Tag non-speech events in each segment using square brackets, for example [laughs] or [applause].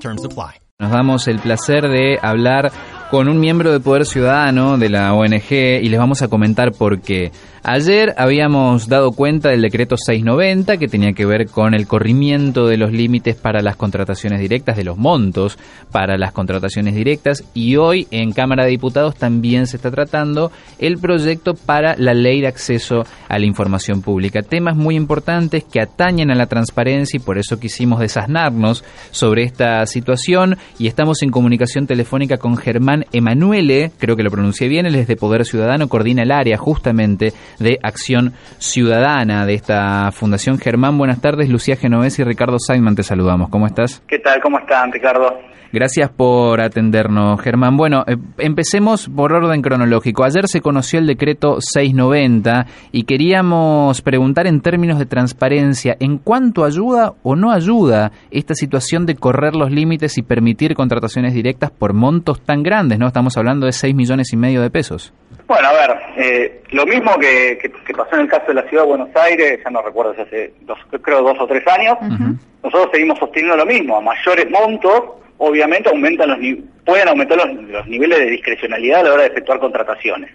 Terms apply. Nos damos el placer de hablar con un miembro de Poder Ciudadano de la ONG y les vamos a comentar por qué. Ayer habíamos dado cuenta del decreto 690 que tenía que ver con el corrimiento de los límites para las contrataciones directas, de los montos para las contrataciones directas y hoy en Cámara de Diputados también se está tratando el proyecto para la ley de acceso a la información pública. Temas muy importantes que atañen a la transparencia y por eso quisimos desasnarnos sobre esta situación y estamos en comunicación telefónica con Germán Emanuele, creo que lo pronuncié bien, él es de Poder Ciudadano, coordina el área justamente de Acción Ciudadana de esta Fundación Germán. Buenas tardes, Lucía Genovés y Ricardo Sainman, te saludamos. ¿Cómo estás? ¿Qué tal? ¿Cómo están, Ricardo? Gracias por atendernos, Germán. Bueno, eh, empecemos por orden cronológico. Ayer se conoció el decreto 690 y queríamos preguntar en términos de transparencia, ¿en cuánto ayuda o no ayuda esta situación de correr los límites y permitir contrataciones directas por montos tan grandes? ¿no? Estamos hablando de 6 millones y medio de pesos. Bueno, a ver, eh, lo mismo que, pasó en el caso de la Ciudad de Buenos Aires, ya no recuerdo si hace dos, creo dos o tres años, nosotros seguimos sosteniendo lo mismo, a mayores montos obviamente aumentan los pueden aumentar los, niveles de discrecionalidad a la hora de efectuar contrataciones.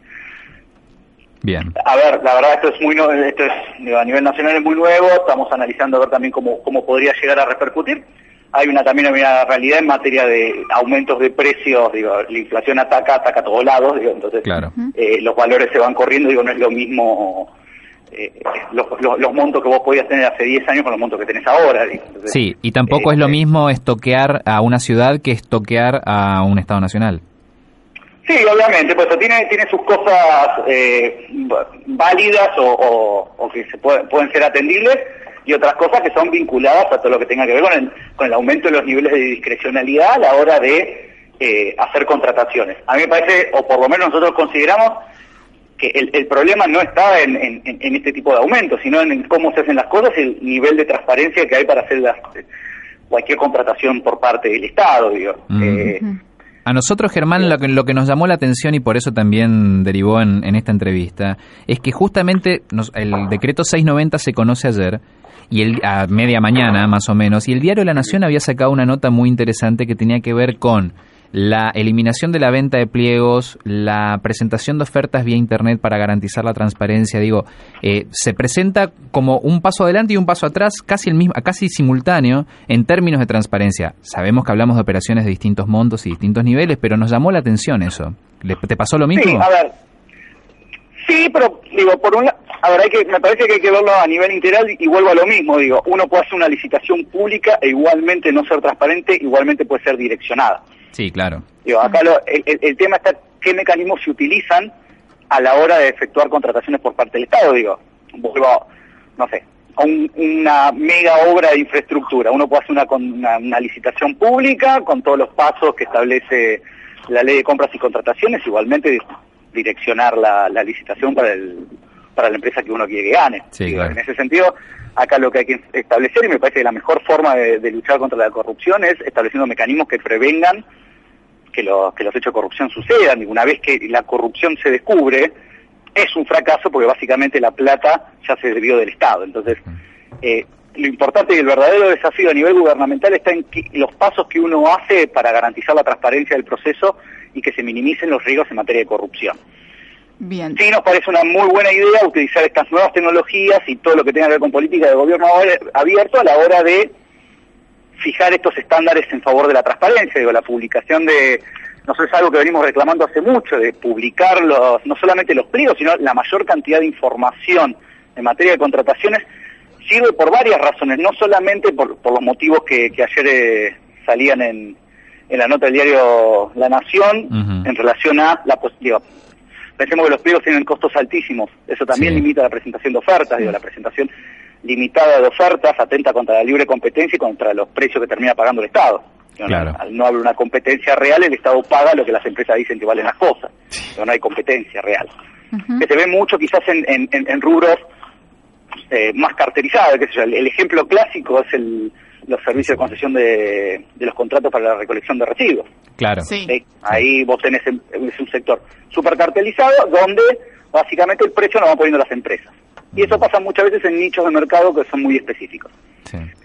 Bien. A ver, la verdad esto es muy esto es a nivel nacional es muy nuevo, estamos analizando a ver también cómo, cómo podría llegar a repercutir. Hay una también una realidad en materia de aumentos de precios, digo, la inflación ataca, ataca a todos lados, digo, entonces claro. eh, los valores se van corriendo, digo, no es lo mismo eh, los, los, montos que vos podías tener hace 10 años con los montos que tenés ahora. sí, y tampoco es lo eh, mismo estoquear a una ciudad que estoquear a un Estado nacional. Sí, obviamente, pues tiene, tiene sus cosas eh, válidas o, que se pueden ser atendibles y otras cosas que son vinculadas a todo lo que tenga que ver con el, con el aumento de los niveles de discrecionalidad a la hora de hacer contrataciones. A mí me parece, o por lo menos nosotros consideramos, que el, problema no está en, este tipo de aumentos, sino en cómo se hacen las cosas y el nivel de transparencia que hay para hacer cualquier contratación por parte del Estado. Digo. Eh, a nosotros, Germán, lo que, lo que, nos llamó la atención y por eso también derivó en, esta entrevista, es que justamente el decreto 690 se conoce ayer, y el, a media mañana más o menos, y el diario La Nación había sacado una nota muy interesante que tenía que ver con la eliminación de la venta de pliegos, la presentación de ofertas vía Internet para garantizar la transparencia, digo, eh, se presenta como un paso adelante y un paso atrás, casi, el mismo, casi simultáneo en términos de transparencia. Sabemos que hablamos de operaciones de distintos montos y distintos niveles, pero nos llamó la atención eso. ¿Te pasó lo mismo? Sí, a ver. Sí, pero digo, por un a ver, hay que, me parece que hay que verlo a nivel integral y vuelvo a lo mismo, digo, uno puede hacer una licitación pública e igualmente no ser transparente, igualmente puede ser direccionada. Sí, claro. acá el, tema está qué mecanismos se utilizan a la hora de efectuar contrataciones por parte del Estado. Digo, vuelvo, no sé, a una mega obra de infraestructura. Uno puede hacer una, una, licitación pública con todos los pasos que establece la ley de compras y contrataciones, igualmente direccionar la, licitación para el para la empresa que uno quiere que gane. En ese sentido, acá lo que hay que establecer, y me parece que la mejor forma de luchar contra la corrupción es estableciendo mecanismos que prevengan que, que los hechos de corrupción sucedan. Y una vez que la corrupción se descubre, es un fracaso porque básicamente la plata ya se debió del Estado. Entonces, eh, lo importante y el verdadero desafío a nivel gubernamental está en los pasos que uno hace para garantizar la transparencia del proceso y que se minimicen los riesgos en materia de corrupción. Bien. Sí, nos parece una muy buena idea utilizar estas nuevas tecnologías y todo lo que tenga que ver con política de gobierno abierto a la hora de fijar estos estándares en favor de la transparencia. Digo, la publicación de, no sé, es algo que venimos reclamando hace mucho, de publicar los, no solamente los pliegos, sino la mayor cantidad de información en materia de contrataciones, sirve por varias razones, no solamente por, los motivos que, ayer eh, salían en, en la nota del diario La Nación en relación a la posibilidad. Pensemos que los pliegos tienen costos altísimos, eso también limita la presentación de ofertas, digo, la presentación limitada de ofertas atenta contra la libre competencia y contra los precios que termina pagando el Estado. Al no haber una competencia real, el Estado paga lo que las empresas dicen que valen las cosas, pero no hay competencia real. Que se ve mucho quizás en, rubros eh, más carterizados, el, ejemplo clásico es el, los servicios de concesión de, los contratos para la recolección de residuos. Claro. Ahí vos tenés es un sector súper cartelizado donde básicamente el precio lo van poniendo las empresas. Y eso pasa muchas veces en nichos de mercado que son muy específicos.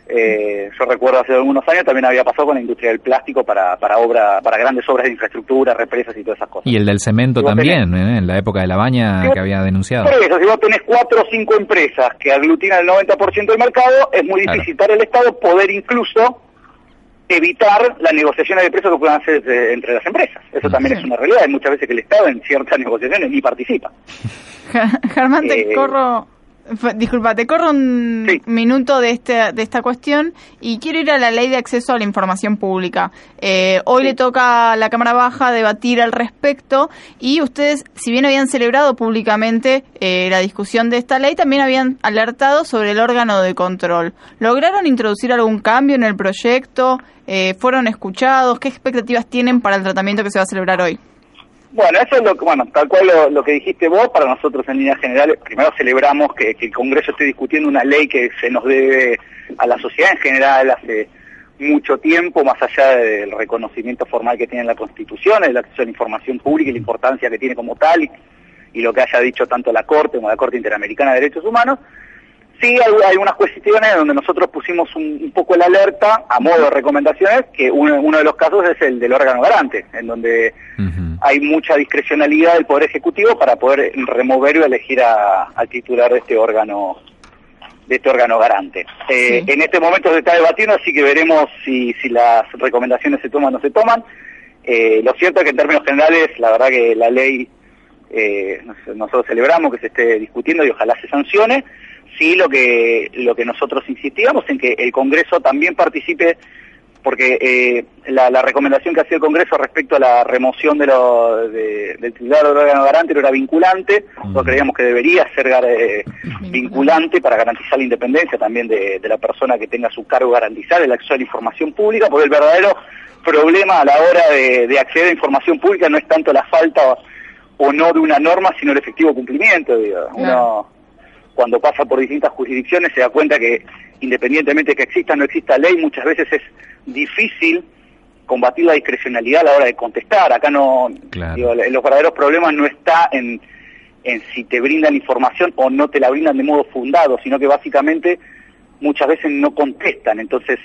Eh, yo recuerdo hace algunos años también había pasado con la industria del plástico para, para, obra, para grandes obras de infraestructura, represas y todas esas cosas. Y el del cemento también, ¿eh? en la época de la baña que había denunciado. Por eso, si vos tenés cuatro o cinco empresas que aglutinan el 90% del mercado, es muy difícil para el Estado poder incluso evitar las negociaciones de precios que puedan hacer entre las empresas. Eso también es una realidad. Hay muchas veces que el Estado en ciertas negociaciones ni participa. [laughs] Germán, te eh, corro Disculpa, te corro un minuto de, este, de esta cuestión y quiero ir a la ley de acceso a la información pública. Eh, hoy le toca a la Cámara Baja debatir al respecto y ustedes, si bien habían celebrado públicamente eh, la discusión de esta ley, también habían alertado sobre el órgano de control. ¿Lograron introducir algún cambio en el proyecto? Eh, ¿Fueron escuchados? ¿Qué expectativas tienen para el tratamiento que se va a celebrar hoy? Bueno, eso es lo que, bueno, tal cual lo, que dijiste vos, para nosotros en líneas generales, primero celebramos que, el Congreso esté discutiendo una ley que se nos debe a la sociedad en general hace mucho tiempo, más allá del reconocimiento formal que tiene la Constitución, el acceso a la información pública y la importancia que tiene como tal, y, y lo que haya dicho tanto la Corte como la Corte Interamericana de Derechos Humanos, Sí, hay, algunas cuestiones donde nosotros pusimos un, poco la alerta a modo de recomendaciones, que uno, uno, de los casos es el del órgano garante, en donde hay mucha discrecionalidad del Poder Ejecutivo para poder remover o elegir al titular de este órgano de este órgano garante. Eh, en este momento se está debatiendo, así que veremos si, si las recomendaciones se toman o no se toman. Eh, lo cierto es que en términos generales, la verdad que la ley eh, nosotros celebramos que se esté discutiendo y ojalá se sancione sí lo que lo que nosotros insistíamos en que el Congreso también participe porque eh, la, recomendación que hacía el Congreso respecto a la remoción de lo, del titular del órgano garante no era vinculante, nosotros creíamos que debería ser eh, vinculante para garantizar la independencia también de, la persona que tenga su cargo garantizar el acceso a la información pública, porque el verdadero problema a la hora de, acceder a información pública no es tanto la falta o, no de una norma, sino el efectivo cumplimiento. Digo. Uno, cuando pasa por distintas jurisdicciones se da cuenta que independientemente de que exista o no exista ley, muchas veces es difícil combatir la discrecionalidad a la hora de contestar. Acá no, los verdaderos problemas no está en, en si te brindan información o no te la brindan de modo fundado, sino que básicamente muchas veces no contestan. Entonces,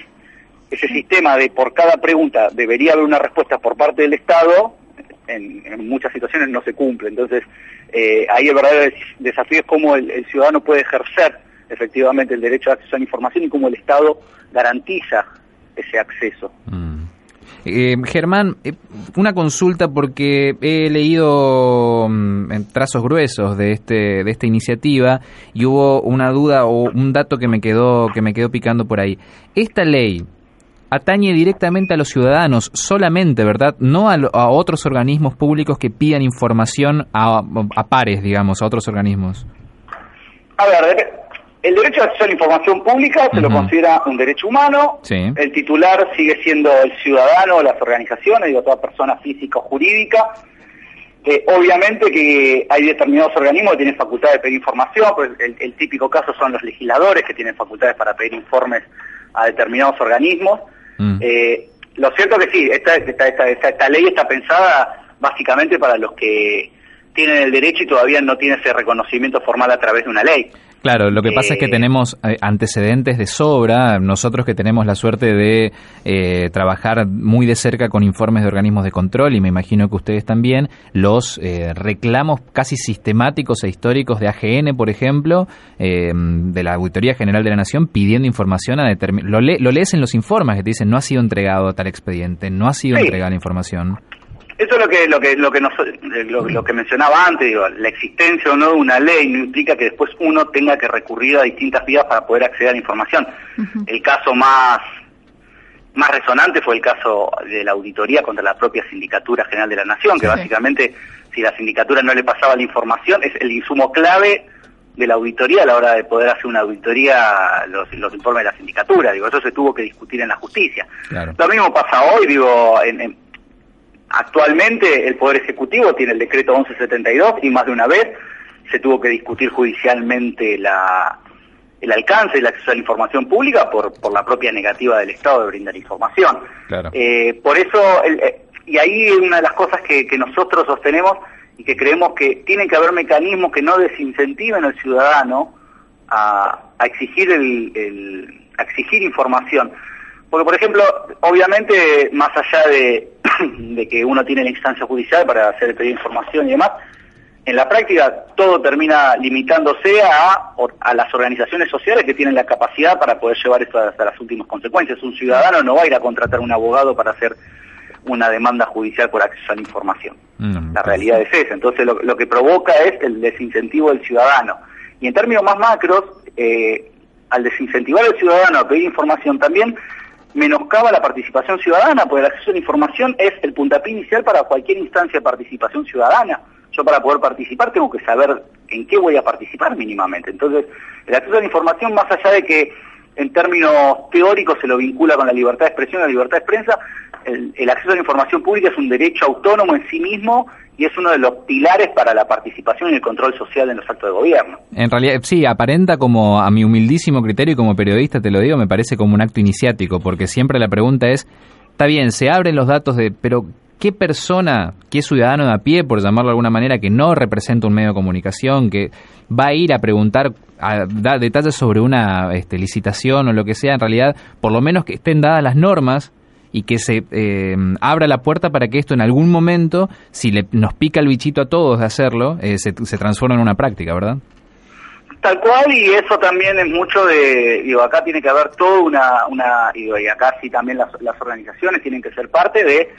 ese sistema de por cada pregunta debería haber una respuesta por parte del Estado, en, muchas situaciones no se cumple. Entonces, eh, ahí el verdadero desafío es cómo el, ciudadano puede ejercer efectivamente el derecho a acceso a la información y cómo el Estado garantiza ese acceso. Mm. Eh, Germán, eh, una consulta porque he leído mm, trazos gruesos de este de esta iniciativa y hubo una duda o un dato que me quedó que me quedó picando por ahí. Esta ley atañe directamente a los ciudadanos solamente, ¿verdad? No a, otros organismos públicos que pidan información a, pares, digamos, a otros organismos. A ver, el derecho a acceso a la información pública se lo considera un derecho humano. El titular sigue siendo el ciudadano, las organizaciones, digo, toda persona física o jurídica. Eh, obviamente que hay determinados organismos que tienen facultad de pedir información, pues el, el, típico caso son los legisladores que tienen facultades para pedir informes a determinados organismos. Mm. Eh, lo cierto que sí, esta, esta, esta, ley está pensada básicamente para los que tienen el derecho y todavía no tienen ese reconocimiento formal a través de una ley. Claro, lo que pasa es que eh, tenemos eh, antecedentes de sobra, nosotros que tenemos la suerte de eh, trabajar muy de cerca con informes de organismos de control y me imagino que ustedes también, los reclamos casi sistemáticos e históricos de AGN, por ejemplo, de la Auditoría General de la Nación pidiendo información a determinados... Lo, lo, lees en los informes que te dicen no ha sido entregado tal expediente, no ha sido entregada la información. Eso es lo que lo que lo que eh, lo, que mencionaba antes, digo, la existencia o no de una ley no implica que después uno tenga que recurrir a distintas vías para poder acceder a la información. El caso más más resonante fue el caso de la auditoría contra la propia Sindicatura General de la Nación, que básicamente si la sindicatura no le pasaba la información es el insumo clave de la auditoría a la hora de poder hacer una auditoría los, los informes de la sindicatura. Digo, eso se tuvo que discutir en la justicia. Lo mismo pasa hoy, digo, en, actualmente el Poder Ejecutivo tiene el decreto 1172 y más de una vez se tuvo que discutir judicialmente la, el alcance del acceso a la información pública por, por la propia negativa del Estado de brindar información. Eh, por eso, eh, y ahí una de las cosas que, que nosotros sostenemos y que creemos que tienen que haber mecanismos que no desincentiven al ciudadano a, exigir el, exigir información. Porque, por ejemplo, obviamente, más allá de, [clears throat] de que uno tiene la instancia judicial para hacer de información y demás, en la práctica todo termina limitándose a, a las organizaciones sociales que tienen la capacidad para poder llevar esto hasta las últimas consecuencias. Un ciudadano no va a ir a contratar un abogado para hacer una demanda judicial por acceso a la información. Mm, la realidad es esa. Entonces lo, que provoca es el desincentivo del ciudadano. Y en términos más macros, eh, al desincentivar al ciudadano a pedir información también menoscaba la participación ciudadana, porque el acceso a la información es el puntapié inicial para cualquier instancia de participación ciudadana. Yo para poder participar tengo que saber en qué voy a participar mínimamente. Entonces, el acceso a la información, más allá de que en términos teóricos se lo vincula con la libertad de expresión, la libertad de prensa, el, acceso a la información pública es un derecho autónomo en sí mismo y es uno de los pilares para la participación y el control social en los actos de gobierno. En realidad, sí, aparenta como, a mi humildísimo criterio y como periodista te lo digo, me parece como un acto iniciático, porque siempre la pregunta es, está bien, se abren los datos de, pero ¿qué persona, qué ciudadano de a pie, por llamarlo de alguna manera, que no representa un medio de comunicación, que va a ir a preguntar, a dar detalles sobre una este, licitación o lo que sea, en realidad, por lo menos que estén dadas las normas y que se eh, abra la puerta para que esto en algún momento, si le, nos pica el bichito a todos de hacerlo, eh, se, se transforme en una práctica, ¿verdad? Tal cual, y eso también es mucho de, digo, acá tiene que haber toda una, una digo, y acá sí también las, las organizaciones tienen que ser parte de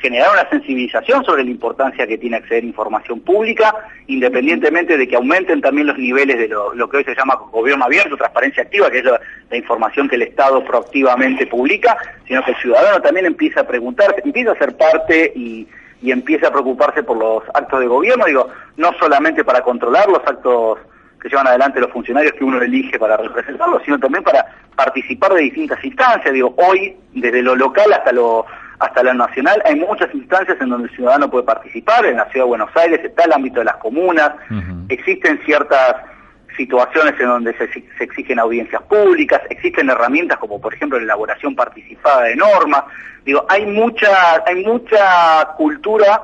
generar una sensibilización sobre la importancia que tiene acceder a información pública, independientemente de que aumenten también los niveles de lo, que hoy se llama gobierno abierto, transparencia activa, que es la, información que el Estado proactivamente publica, sino que el ciudadano también empieza a preguntar, empieza a ser parte y, y empieza a preocuparse por los actos de gobierno, digo, no solamente para controlar los actos que llevan adelante los funcionarios que uno elige para representarlos, sino también para participar de distintas instancias, digo, hoy desde lo local hasta lo hasta la nacional. Hay muchas instancias en donde el ciudadano puede participar, en la Ciudad de Buenos Aires está el ámbito de las comunas, existen ciertas situaciones en donde se, exigen audiencias públicas, existen herramientas como por ejemplo la elaboración participada de normas. Digo, hay mucha, hay mucha cultura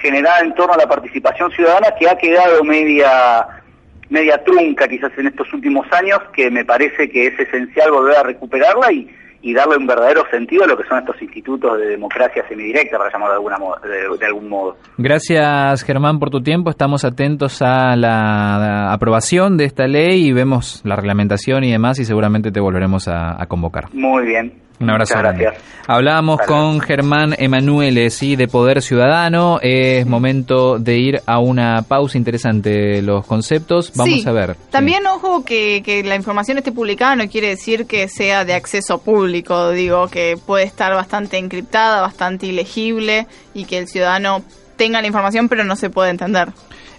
generada en torno a la participación ciudadana que ha quedado media media trunca quizás en estos últimos años, que me parece que es esencial volver a recuperarla y, y darle un verdadero sentido a lo que son estos institutos de democracia semidirecta, para llamarlo de, alguna de, algún modo. Gracias, Germán, por tu tiempo. Estamos atentos a la, aprobación de esta ley y vemos la reglamentación y demás y seguramente te volveremos a convocar. Muy bien. Un abrazo. gracias. Hablábamos con Germán Emanuele, sí, de Poder Ciudadano. Es momento de ir a una pausa interesante los conceptos. Vamos a ver. También ojo que, que la información esté publicada no quiere decir que sea de acceso público. Digo que puede estar bastante encriptada, bastante ilegible y que el ciudadano tenga la información pero no se puede entender.